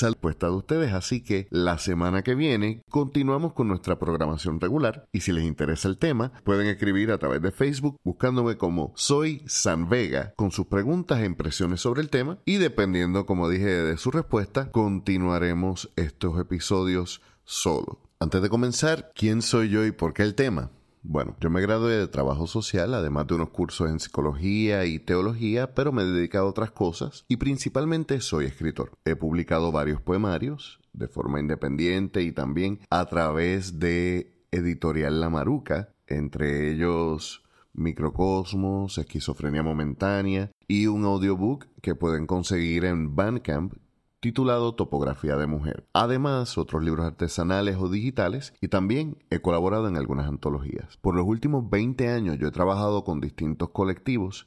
salpuesta de ustedes, así que la semana que viene continuamos con nuestra programación regular y si les interesa el tema, pueden escribir a través de Facebook buscándome como Soy San Vega con sus preguntas e impresiones sobre el tema y dependiendo, como dije, de su respuesta, continuaremos estos episodios solo. Antes de comenzar, ¿quién soy yo y por qué el tema? Bueno, yo me gradué de trabajo social, además de unos cursos en psicología y teología, pero me he dedicado a otras cosas y principalmente soy escritor. He publicado varios poemarios de forma independiente y también a través de Editorial La Maruca, entre ellos Microcosmos, Esquizofrenia Momentánea y un audiobook que pueden conseguir en Bandcamp titulado Topografía de Mujer. Además, otros libros artesanales o digitales y también he colaborado en algunas antologías. Por los últimos 20 años yo he trabajado con distintos colectivos,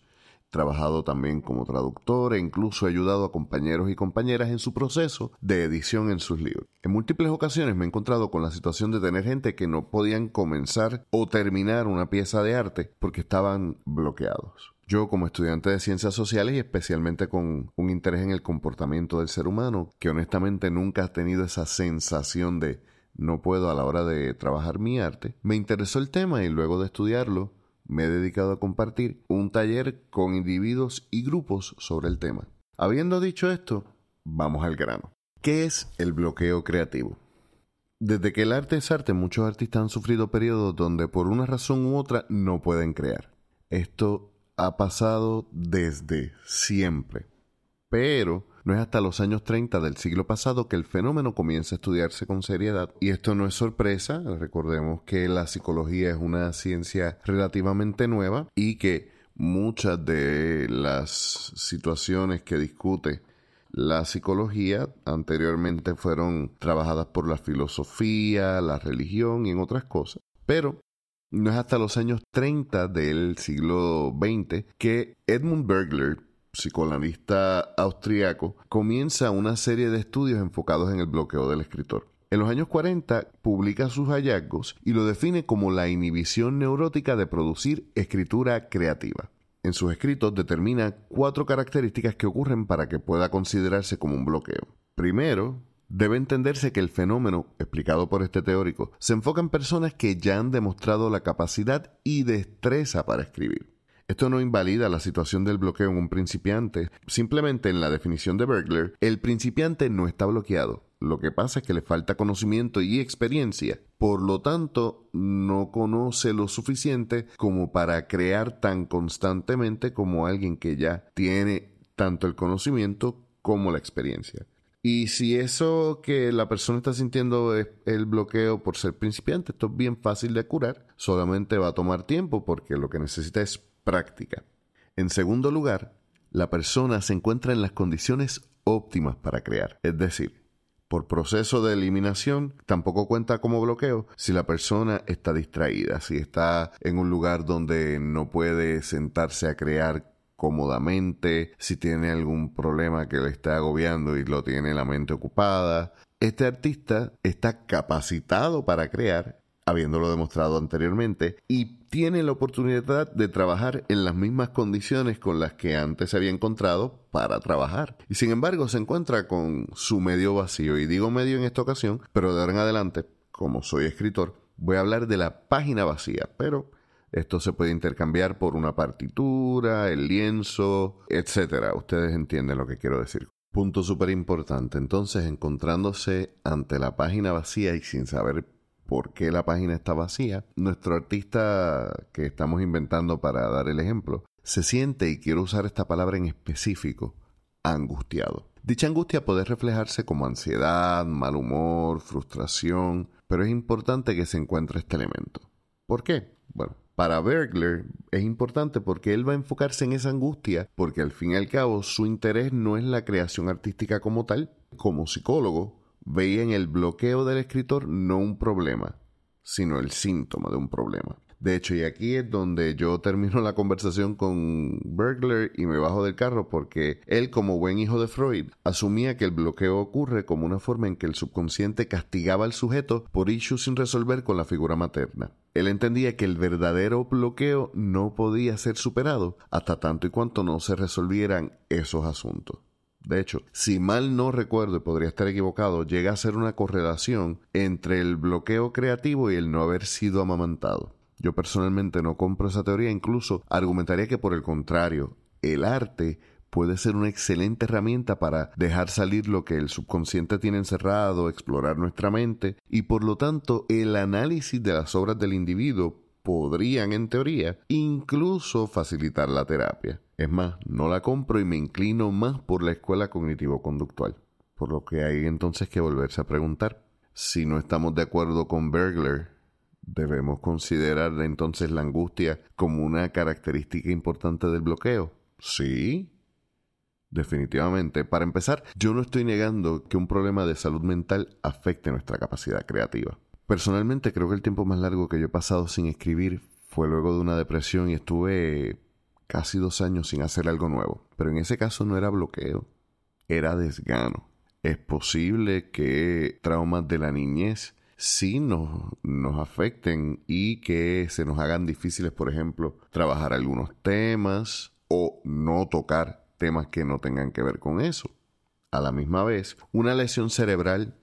trabajado también como traductor e incluso he ayudado a compañeros y compañeras en su proceso de edición en sus libros. En múltiples ocasiones me he encontrado con la situación de tener gente que no podían comenzar o terminar una pieza de arte porque estaban bloqueados. Yo como estudiante de ciencias sociales y especialmente con un interés en el comportamiento del ser humano, que honestamente nunca ha tenido esa sensación de no puedo a la hora de trabajar mi arte, me interesó el tema y luego de estudiarlo me he dedicado a compartir un taller con individuos y grupos sobre el tema. Habiendo dicho esto, vamos al grano. ¿Qué es el bloqueo creativo? Desde que el arte es arte, muchos artistas han sufrido periodos donde por una razón u otra no pueden crear. Esto ha pasado desde siempre. Pero no es hasta los años 30 del siglo pasado que el fenómeno comienza a estudiarse con seriedad. Y esto no es sorpresa, recordemos que la psicología es una ciencia relativamente nueva y que muchas de las situaciones que discute la psicología anteriormente fueron trabajadas por la filosofía, la religión y en otras cosas. Pero no es hasta los años 30 del siglo XX que Edmund Bergler, psicoanalista austriaco, comienza una serie de estudios enfocados en el bloqueo del escritor. En los años 40 publica sus hallazgos y lo define como la inhibición neurótica de producir escritura creativa. En sus escritos determina cuatro características que ocurren para que pueda considerarse como un bloqueo. Primero, Debe entenderse que el fenómeno, explicado por este teórico, se enfoca en personas que ya han demostrado la capacidad y destreza para escribir. Esto no invalida la situación del bloqueo en un principiante. Simplemente en la definición de Bergler, el principiante no está bloqueado. Lo que pasa es que le falta conocimiento y experiencia. Por lo tanto, no conoce lo suficiente como para crear tan constantemente como alguien que ya tiene tanto el conocimiento como la experiencia. Y si eso que la persona está sintiendo es el bloqueo por ser principiante, esto es bien fácil de curar, solamente va a tomar tiempo porque lo que necesita es práctica. En segundo lugar, la persona se encuentra en las condiciones óptimas para crear, es decir, por proceso de eliminación tampoco cuenta como bloqueo si la persona está distraída, si está en un lugar donde no puede sentarse a crear cómodamente, si tiene algún problema que le está agobiando y lo tiene la mente ocupada. Este artista está capacitado para crear, habiéndolo demostrado anteriormente, y tiene la oportunidad de trabajar en las mismas condiciones con las que antes se había encontrado para trabajar. Y sin embargo se encuentra con su medio vacío. Y digo medio en esta ocasión, pero de ahora en adelante, como soy escritor, voy a hablar de la página vacía, pero esto se puede intercambiar por una partitura, el lienzo, etcétera. Ustedes entienden lo que quiero decir. Punto súper importante. Entonces, encontrándose ante la página vacía y sin saber por qué la página está vacía, nuestro artista que estamos inventando para dar el ejemplo, se siente, y quiero usar esta palabra en específico, angustiado. Dicha angustia puede reflejarse como ansiedad, mal humor, frustración, pero es importante que se encuentre este elemento. ¿Por qué? Bueno, para Bergler es importante porque él va a enfocarse en esa angustia, porque al fin y al cabo su interés no es la creación artística como tal. Como psicólogo, veía en el bloqueo del escritor no un problema, sino el síntoma de un problema. De hecho, y aquí es donde yo termino la conversación con Bergler y me bajo del carro porque él, como buen hijo de Freud, asumía que el bloqueo ocurre como una forma en que el subconsciente castigaba al sujeto por issues sin resolver con la figura materna. Él entendía que el verdadero bloqueo no podía ser superado hasta tanto y cuanto no se resolvieran esos asuntos. De hecho, si mal no recuerdo y podría estar equivocado, llega a ser una correlación entre el bloqueo creativo y el no haber sido amamantado. Yo personalmente no compro esa teoría, incluso argumentaría que por el contrario, el arte puede ser una excelente herramienta para dejar salir lo que el subconsciente tiene encerrado, explorar nuestra mente y por lo tanto el análisis de las obras del individuo podrían en teoría incluso facilitar la terapia. Es más, no la compro y me inclino más por la escuela cognitivo-conductual. Por lo que hay entonces que volverse a preguntar. Si no estamos de acuerdo con Bergler, debemos considerar entonces la angustia como una característica importante del bloqueo. Sí, Definitivamente. Para empezar, yo no estoy negando que un problema de salud mental afecte nuestra capacidad creativa. Personalmente creo que el tiempo más largo que yo he pasado sin escribir fue luego de una depresión y estuve casi dos años sin hacer algo nuevo. Pero en ese caso no era bloqueo, era desgano. Es posible que traumas de la niñez sí nos, nos afecten y que se nos hagan difíciles, por ejemplo, trabajar algunos temas o no tocar temas que no tengan que ver con eso. A la misma vez, una lesión cerebral,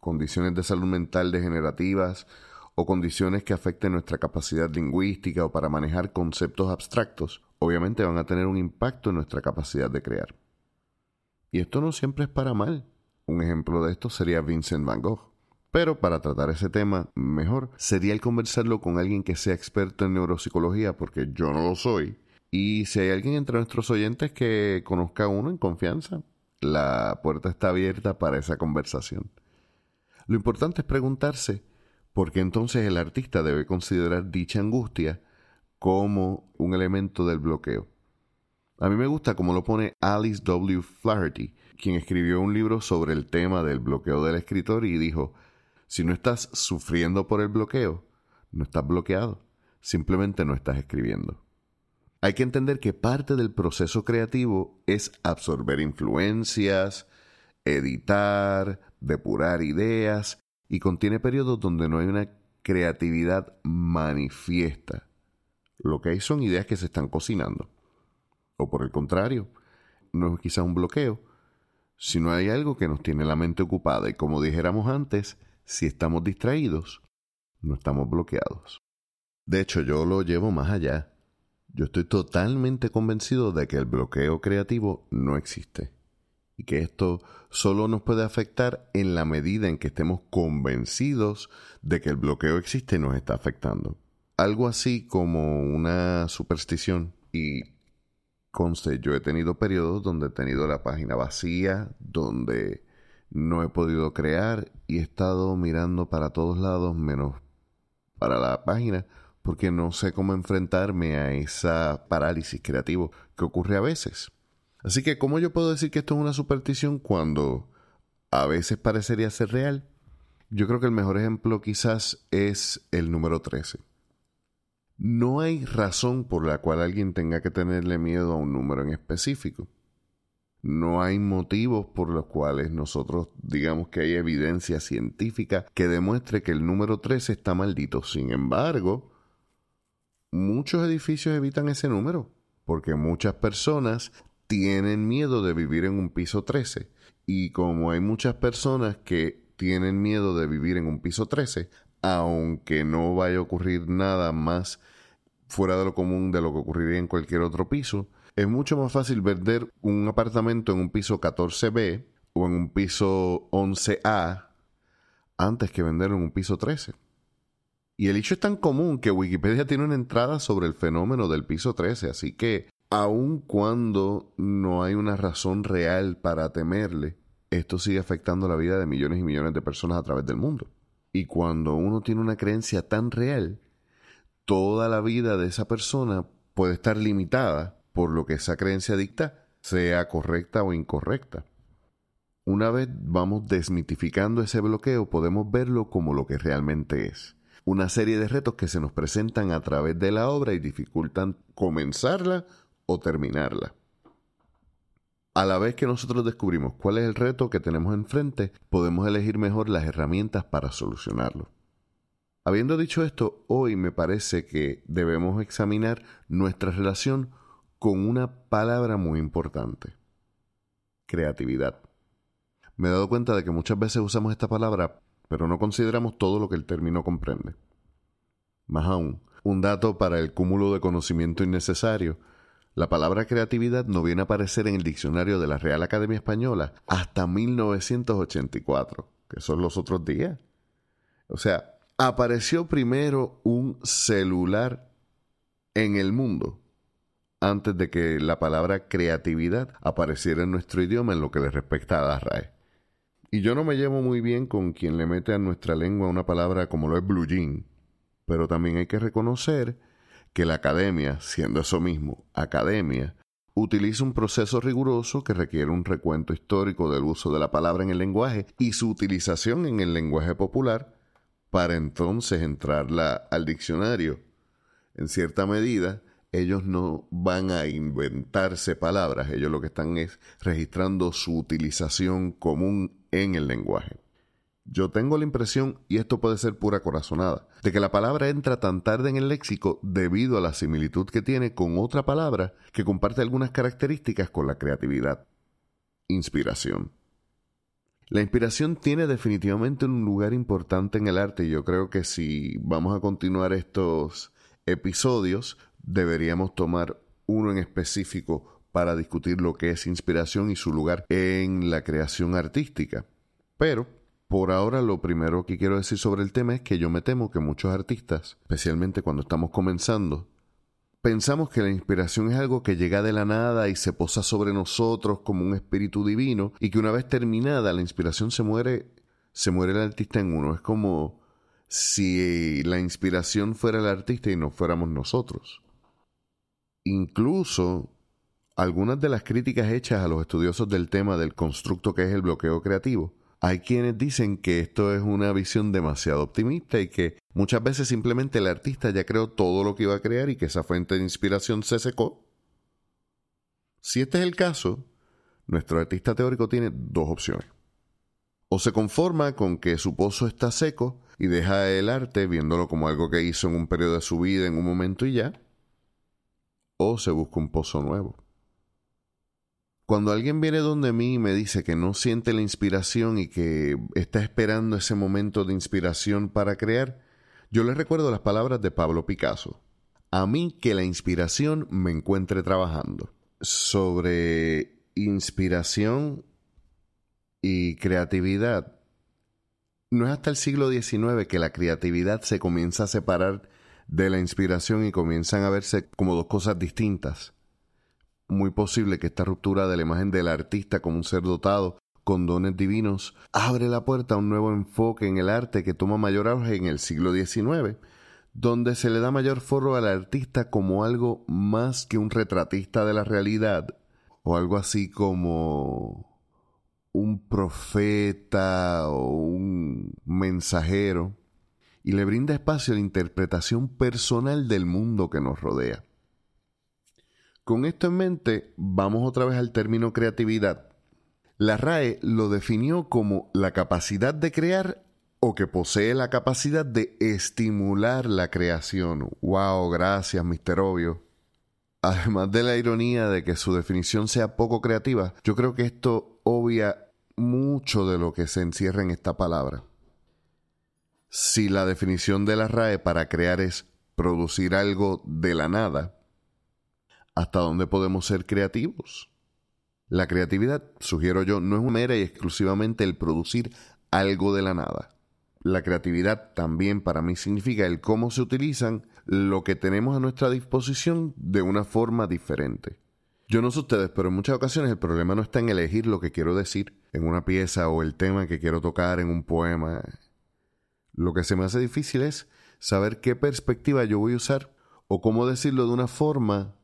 condiciones de salud mental degenerativas o condiciones que afecten nuestra capacidad lingüística o para manejar conceptos abstractos, obviamente van a tener un impacto en nuestra capacidad de crear. Y esto no siempre es para mal. Un ejemplo de esto sería Vincent Van Gogh. Pero para tratar ese tema mejor sería el conversarlo con alguien que sea experto en neuropsicología, porque yo no lo soy, y si hay alguien entre nuestros oyentes que conozca a uno en confianza, la puerta está abierta para esa conversación. Lo importante es preguntarse por qué entonces el artista debe considerar dicha angustia como un elemento del bloqueo. A mí me gusta como lo pone Alice W. Flaherty, quien escribió un libro sobre el tema del bloqueo del escritor y dijo, si no estás sufriendo por el bloqueo, no estás bloqueado, simplemente no estás escribiendo. Hay que entender que parte del proceso creativo es absorber influencias, editar, depurar ideas y contiene periodos donde no hay una creatividad manifiesta. Lo que hay son ideas que se están cocinando. O por el contrario, no es quizá un bloqueo, sino hay algo que nos tiene la mente ocupada y como dijéramos antes, si estamos distraídos, no estamos bloqueados. De hecho, yo lo llevo más allá. Yo estoy totalmente convencido de que el bloqueo creativo no existe y que esto solo nos puede afectar en la medida en que estemos convencidos de que el bloqueo existe y nos está afectando. Algo así como una superstición y conste, yo he tenido periodos donde he tenido la página vacía, donde no he podido crear y he estado mirando para todos lados menos para la página porque no sé cómo enfrentarme a esa parálisis creativo que ocurre a veces. Así que, ¿cómo yo puedo decir que esto es una superstición cuando a veces parecería ser real? Yo creo que el mejor ejemplo quizás es el número 13. No hay razón por la cual alguien tenga que tenerle miedo a un número en específico. No hay motivos por los cuales nosotros digamos que hay evidencia científica que demuestre que el número 13 está maldito. Sin embargo, muchos edificios evitan ese número porque muchas personas tienen miedo de vivir en un piso 13 y como hay muchas personas que tienen miedo de vivir en un piso 13, aunque no vaya a ocurrir nada más fuera de lo común de lo que ocurriría en cualquier otro piso, es mucho más fácil vender un apartamento en un piso 14B o en un piso 11A antes que venderlo en un piso 13. Y el hecho es tan común que Wikipedia tiene una entrada sobre el fenómeno del piso 13, así que aun cuando no hay una razón real para temerle, esto sigue afectando la vida de millones y millones de personas a través del mundo. Y cuando uno tiene una creencia tan real, toda la vida de esa persona puede estar limitada por lo que esa creencia dicta, sea correcta o incorrecta. Una vez vamos desmitificando ese bloqueo, podemos verlo como lo que realmente es una serie de retos que se nos presentan a través de la obra y dificultan comenzarla o terminarla. A la vez que nosotros descubrimos cuál es el reto que tenemos enfrente, podemos elegir mejor las herramientas para solucionarlo. Habiendo dicho esto, hoy me parece que debemos examinar nuestra relación con una palabra muy importante. creatividad. Me he dado cuenta de que muchas veces usamos esta palabra, pero no consideramos todo lo que el término comprende. Más aún, un dato para el cúmulo de conocimiento innecesario. La palabra creatividad no viene a aparecer en el diccionario de la Real Academia Española hasta 1984, que son los otros días. O sea, apareció primero un celular en el mundo antes de que la palabra creatividad apareciera en nuestro idioma en lo que le respecta a la RAE. Y yo no me llevo muy bien con quien le mete a nuestra lengua una palabra como lo es blue jean, pero también hay que reconocer que la academia, siendo eso mismo, academia, utiliza un proceso riguroso que requiere un recuento histórico del uso de la palabra en el lenguaje y su utilización en el lenguaje popular para entonces entrarla al diccionario. En cierta medida, ellos no van a inventarse palabras, ellos lo que están es registrando su utilización común en el lenguaje. Yo tengo la impresión, y esto puede ser pura corazonada, de que la palabra entra tan tarde en el léxico debido a la similitud que tiene con otra palabra que comparte algunas características con la creatividad. Inspiración. La inspiración tiene definitivamente un lugar importante en el arte y yo creo que si vamos a continuar estos episodios, deberíamos tomar uno en específico para discutir lo que es inspiración y su lugar en la creación artística. Pero, por ahora, lo primero que quiero decir sobre el tema es que yo me temo que muchos artistas, especialmente cuando estamos comenzando, pensamos que la inspiración es algo que llega de la nada y se posa sobre nosotros como un espíritu divino y que una vez terminada la inspiración se muere, se muere el artista en uno. Es como si la inspiración fuera el artista y no fuéramos nosotros. Incluso algunas de las críticas hechas a los estudiosos del tema del constructo que es el bloqueo creativo, hay quienes dicen que esto es una visión demasiado optimista y que muchas veces simplemente el artista ya creó todo lo que iba a crear y que esa fuente de inspiración se secó. Si este es el caso, nuestro artista teórico tiene dos opciones. O se conforma con que su pozo está seco y deja el arte viéndolo como algo que hizo en un periodo de su vida en un momento y ya, o se busca un pozo nuevo. Cuando alguien viene donde mí y me dice que no siente la inspiración y que está esperando ese momento de inspiración para crear, yo le recuerdo las palabras de Pablo Picasso. A mí que la inspiración me encuentre trabajando. Sobre inspiración y creatividad, no es hasta el siglo XIX que la creatividad se comienza a separar de la inspiración y comienzan a verse como dos cosas distintas. Muy posible que esta ruptura de la imagen del artista como un ser dotado con dones divinos abre la puerta a un nuevo enfoque en el arte que toma mayor auge en el siglo XIX, donde se le da mayor foro al artista como algo más que un retratista de la realidad, o algo así como un profeta o un mensajero y le brinda espacio a la interpretación personal del mundo que nos rodea. Con esto en mente, vamos otra vez al término creatividad. La RAE lo definió como la capacidad de crear o que posee la capacidad de estimular la creación. ¡Wow! Gracias, Mr. Obvio. Además de la ironía de que su definición sea poco creativa, yo creo que esto obvia mucho de lo que se encierra en esta palabra. Si la definición de la RAE para crear es producir algo de la nada, ¿hasta dónde podemos ser creativos? La creatividad, sugiero yo, no es mera y exclusivamente el producir algo de la nada. La creatividad también para mí significa el cómo se utilizan lo que tenemos a nuestra disposición de una forma diferente. Yo no sé ustedes, pero en muchas ocasiones el problema no está en elegir lo que quiero decir en una pieza o el tema que quiero tocar en un poema, lo que se me hace difícil es saber qué perspectiva yo voy a usar o cómo decirlo de una forma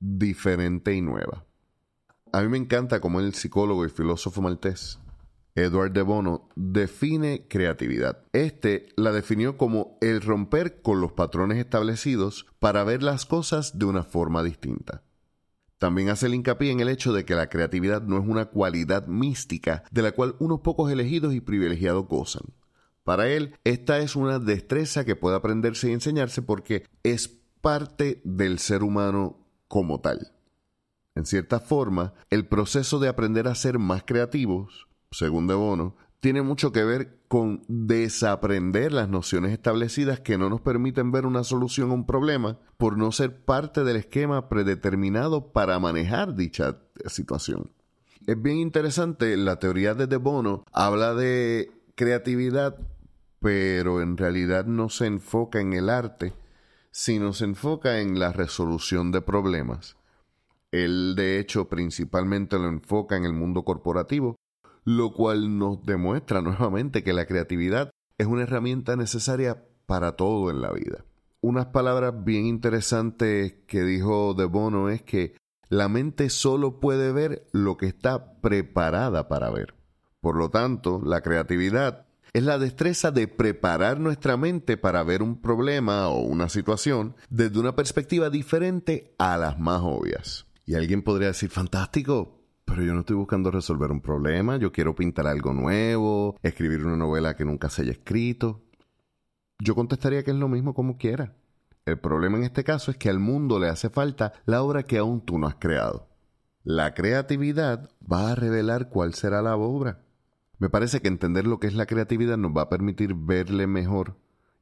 diferente y nueva. A mí me encanta cómo el psicólogo y filósofo maltés Edward de Bono define creatividad. Este la definió como el romper con los patrones establecidos para ver las cosas de una forma distinta. También hace el hincapié en el hecho de que la creatividad no es una cualidad mística de la cual unos pocos elegidos y privilegiados gozan. Para él, esta es una destreza que puede aprenderse y enseñarse porque es parte del ser humano como tal. En cierta forma, el proceso de aprender a ser más creativos, según De Bono, tiene mucho que ver con desaprender las nociones establecidas que no nos permiten ver una solución a un problema por no ser parte del esquema predeterminado para manejar dicha situación. Es bien interesante, la teoría de De Bono habla de creatividad, pero en realidad no se enfoca en el arte, sino se enfoca en la resolución de problemas. Él, de hecho, principalmente lo enfoca en el mundo corporativo, lo cual nos demuestra nuevamente que la creatividad es una herramienta necesaria para todo en la vida. Unas palabras bien interesantes que dijo De Bono es que la mente solo puede ver lo que está preparada para ver. Por lo tanto, la creatividad es la destreza de preparar nuestra mente para ver un problema o una situación desde una perspectiva diferente a las más obvias. Y alguien podría decir, fantástico, pero yo no estoy buscando resolver un problema, yo quiero pintar algo nuevo, escribir una novela que nunca se haya escrito. Yo contestaría que es lo mismo como quiera. El problema en este caso es que al mundo le hace falta la obra que aún tú no has creado. La creatividad va a revelar cuál será la obra. Me parece que entender lo que es la creatividad nos va a permitir verle mejor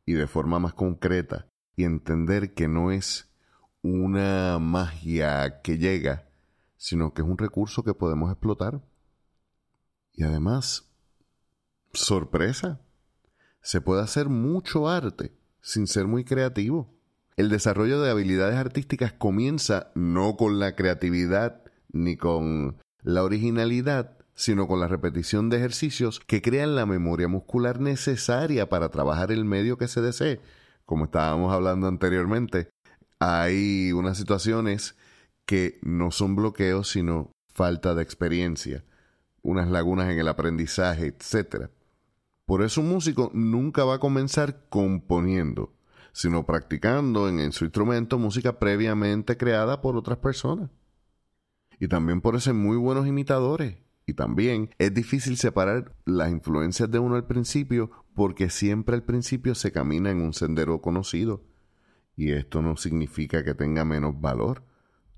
y de forma más concreta y entender que no es una magia que llega, sino que es un recurso que podemos explotar. Y además, sorpresa, se puede hacer mucho arte sin ser muy creativo. El desarrollo de habilidades artísticas comienza no con la creatividad ni con la originalidad, sino con la repetición de ejercicios que crean la memoria muscular necesaria para trabajar el medio que se desee. Como estábamos hablando anteriormente, hay unas situaciones que no son bloqueos, sino falta de experiencia, unas lagunas en el aprendizaje, etc. Por eso un músico nunca va a comenzar componiendo, sino practicando en, en su instrumento música previamente creada por otras personas. Y también por ser muy buenos imitadores y también es difícil separar las influencias de uno al principio porque siempre al principio se camina en un sendero conocido. Y esto no significa que tenga menos valor.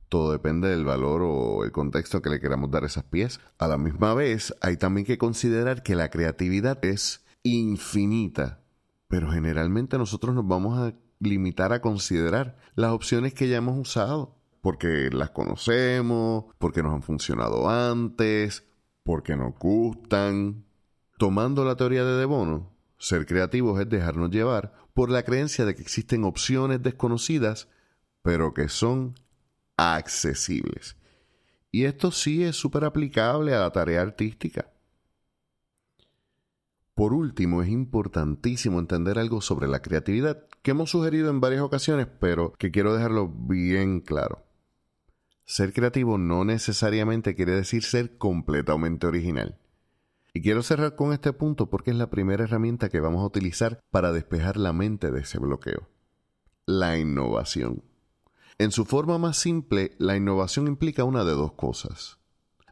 Todo depende del valor o el contexto que le queramos dar a esas piezas. A la misma vez, hay también que considerar que la creatividad es infinita, pero generalmente nosotros nos vamos a limitar a considerar las opciones que ya hemos usado, porque las conocemos, porque nos han funcionado antes, porque nos gustan. Tomando la teoría de De Bono, ser creativos es dejarnos llevar por la creencia de que existen opciones desconocidas, pero que son accesibles. Y esto sí es súper aplicable a la tarea artística. Por último, es importantísimo entender algo sobre la creatividad que hemos sugerido en varias ocasiones, pero que quiero dejarlo bien claro. Ser creativo no necesariamente quiere decir ser completamente original. Y quiero cerrar con este punto porque es la primera herramienta que vamos a utilizar para despejar la mente de ese bloqueo. La innovación. En su forma más simple, la innovación implica una de dos cosas.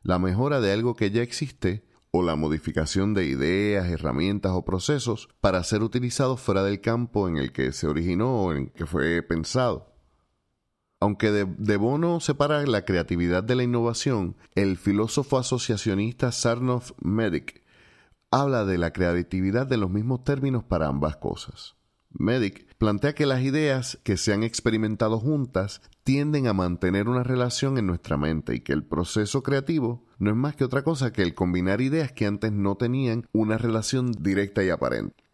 La mejora de algo que ya existe o la modificación de ideas, herramientas o procesos para ser utilizados fuera del campo en el que se originó o en el que fue pensado. Aunque de, Bono separa la creatividad de la innovación, el filósofo asociacionista Sarnoff Medic habla de la creatividad de los mismos términos para ambas cosas. Medic plantea que las ideas que se han experimentado juntas tienden a mantener una relación en nuestra mente y que el proceso creativo no es más que otra cosa que el combinar ideas que antes no tenían una relación directa y aparente.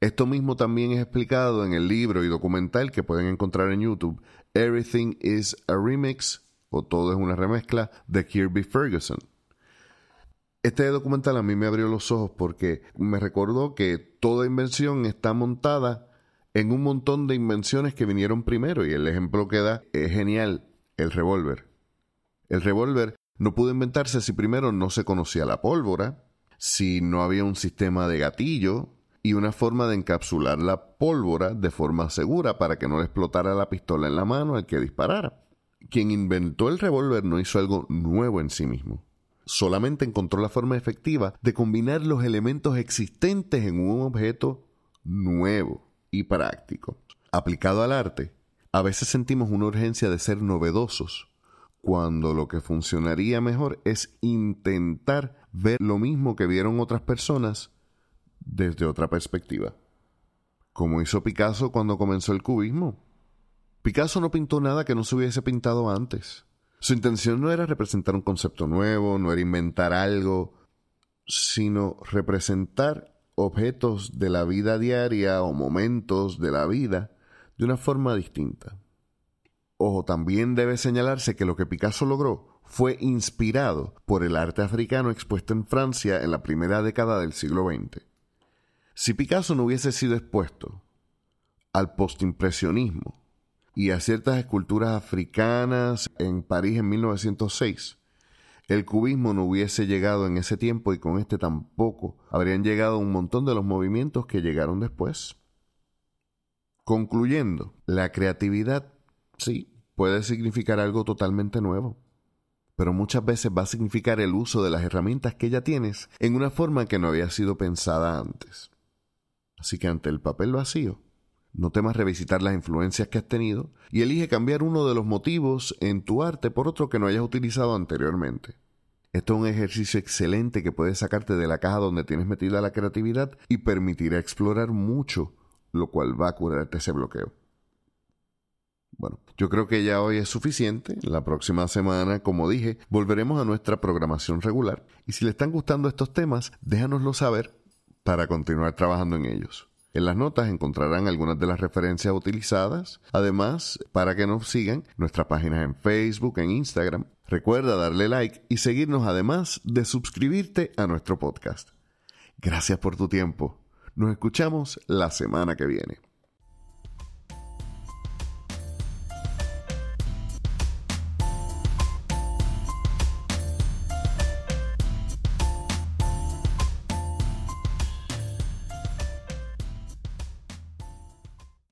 Esto mismo también es explicado en el libro y documental que pueden encontrar en YouTube, Everything is a Remix o Todo es una remezcla de Kirby Ferguson. Este documental a mí me abrió los ojos porque me recordó que toda invención está montada en un montón de invenciones que vinieron primero y el ejemplo que da es genial, el revólver. El revólver no pudo inventarse si primero no se conocía la pólvora, si no había un sistema de gatillo, y una forma de encapsular la pólvora de forma segura para que no le explotara la pistola en la mano al que disparara. Quien inventó el revólver no hizo algo nuevo en sí mismo. Solamente encontró la forma efectiva de combinar los elementos existentes en un objeto nuevo y práctico. Aplicado al arte, a veces sentimos una urgencia de ser novedosos, cuando lo que funcionaría mejor es intentar ver lo mismo que vieron otras personas desde otra perspectiva. Como hizo Picasso cuando comenzó el cubismo. Picasso no pintó nada que no se hubiese pintado antes. Su intención no era representar un concepto nuevo, no era inventar algo, sino representar objetos de la vida diaria o momentos de la vida de una forma distinta. Ojo, también debe señalarse que lo que Picasso logró fue inspirado por el arte africano expuesto en Francia en la primera década del siglo XX. Si Picasso no hubiese sido expuesto al postimpresionismo y a ciertas esculturas africanas en París en 1906, el cubismo no hubiese llegado en ese tiempo y con este tampoco habrían llegado un montón de los movimientos que llegaron después. Concluyendo, la creatividad Sí, puede significar algo totalmente nuevo, pero muchas veces va a significar el uso de las herramientas que ya tienes en una forma que no había sido pensada antes. Así que ante el papel vacío, no temas revisitar las influencias que has tenido y elige cambiar uno de los motivos en tu arte por otro que no hayas utilizado anteriormente. Esto es un ejercicio excelente que puede sacarte de la caja donde tienes metida la creatividad y permitirá explorar mucho, lo cual va a curarte ese bloqueo. Bueno, yo creo que ya hoy es suficiente. La próxima semana, como dije, volveremos a nuestra programación regular. Y si le están gustando estos temas, déjanoslo saber para continuar trabajando en ellos. En las notas encontrarán algunas de las referencias utilizadas. Además, para que nos sigan, nuestras páginas en Facebook, en Instagram. Recuerda darle like y seguirnos además de suscribirte a nuestro podcast. Gracias por tu tiempo. Nos escuchamos la semana que viene.